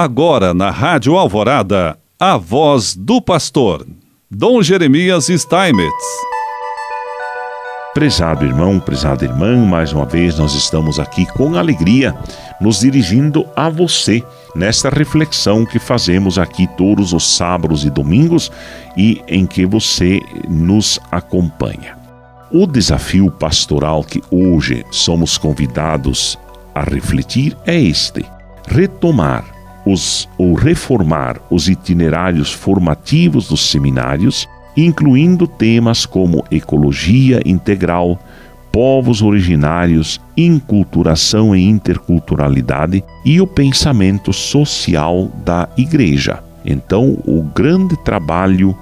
Agora na Rádio Alvorada, a voz do pastor, Dom Jeremias Steinmetz. Prezado irmão, prezada irmã, mais uma vez nós estamos aqui com alegria, nos dirigindo a você nesta reflexão que fazemos aqui todos os sábados e domingos e em que você nos acompanha. O desafio pastoral que hoje somos convidados a refletir é este: retomar os, ou reformar os itinerários formativos dos seminários, incluindo temas como ecologia integral, povos originários, inculturação e interculturalidade e o pensamento social da igreja. Então, o grande trabalho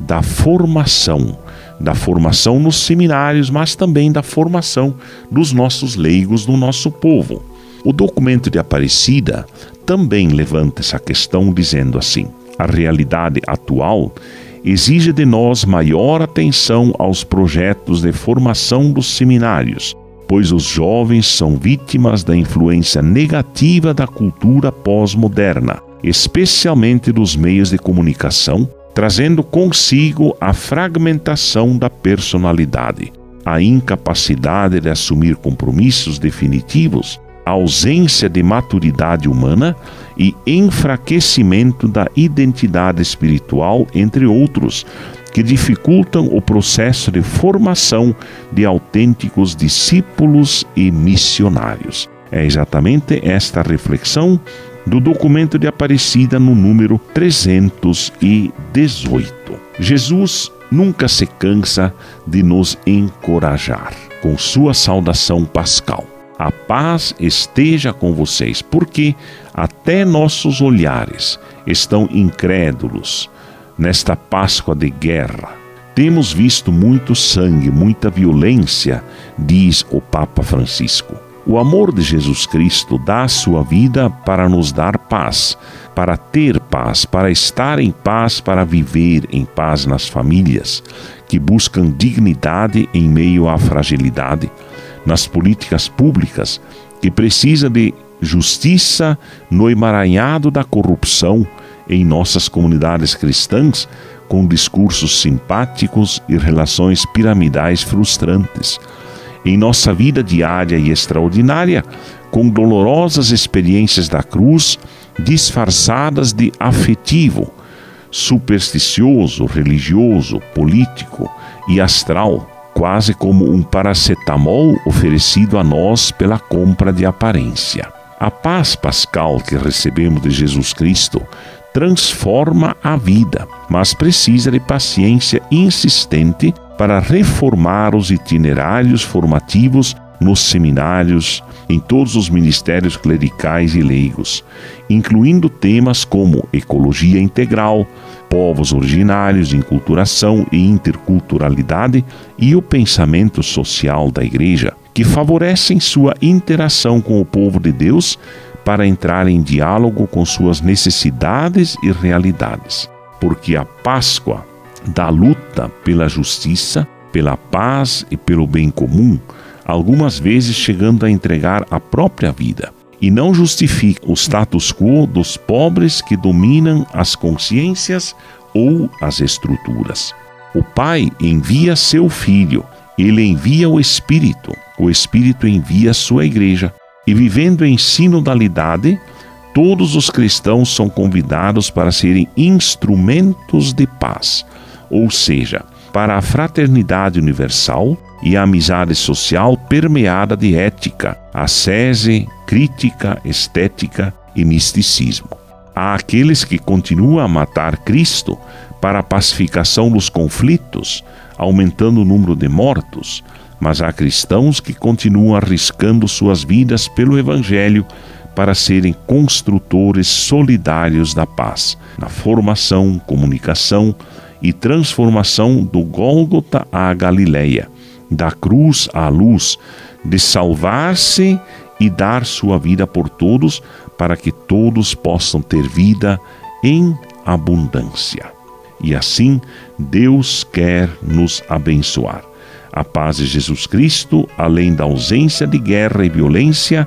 da formação, da formação nos seminários, mas também da formação dos nossos leigos, do nosso povo. O documento de Aparecida também levanta essa questão dizendo assim: a realidade atual exige de nós maior atenção aos projetos de formação dos seminários, pois os jovens são vítimas da influência negativa da cultura pós-moderna, especialmente dos meios de comunicação, trazendo consigo a fragmentação da personalidade, a incapacidade de assumir compromissos definitivos ausência de maturidade humana e enfraquecimento da identidade espiritual, entre outros, que dificultam o processo de formação de autênticos discípulos e missionários. É exatamente esta reflexão do documento de Aparecida no número 318. Jesus nunca se cansa de nos encorajar com sua saudação pascal. A paz esteja com vocês, porque até nossos olhares estão incrédulos nesta Páscoa de guerra. Temos visto muito sangue, muita violência, diz o Papa Francisco. O amor de Jesus Cristo dá a sua vida para nos dar paz, para ter paz, para estar em paz, para viver em paz nas famílias que buscam dignidade em meio à fragilidade nas políticas públicas, que precisa de justiça no emaranhado da corrupção em nossas comunidades cristãs, com discursos simpáticos e relações piramidais frustrantes. Em nossa vida diária e extraordinária, com dolorosas experiências da cruz disfarçadas de afetivo, supersticioso, religioso, político e astral quase como um paracetamol oferecido a nós pela compra de aparência. A paz pascal que recebemos de Jesus Cristo transforma a vida, mas precisa de paciência insistente para reformar os itinerários formativos nos seminários, em todos os ministérios clericais e leigos, incluindo temas como ecologia integral, povos originários, inculturação e interculturalidade e o pensamento social da Igreja, que favorecem sua interação com o povo de Deus para entrar em diálogo com suas necessidades e realidades. Porque a Páscoa da luta pela justiça, pela paz e pelo bem comum, algumas vezes chegando a entregar a própria vida e não justifica o status quo dos pobres que dominam as consciências ou as estruturas. O Pai envia seu Filho, ele envia o Espírito, o Espírito envia sua Igreja. E vivendo em sinodalidade, todos os cristãos são convidados para serem instrumentos de paz, ou seja, para a fraternidade universal e a amizade social permeada de ética, ascese, crítica, estética e misticismo. Há aqueles que continuam a matar Cristo para a pacificação dos conflitos, aumentando o número de mortos, mas há cristãos que continuam arriscando suas vidas pelo Evangelho para serem construtores solidários da paz, na formação, comunicação e transformação do Gólgota à Galileia, da cruz à luz, de salvar-se e dar sua vida por todos, para que todos possam ter vida em abundância. E assim, Deus quer nos abençoar. A paz de Jesus Cristo, além da ausência de guerra e violência,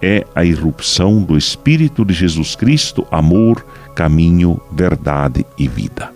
é a irrupção do Espírito de Jesus Cristo, amor, caminho, verdade e vida.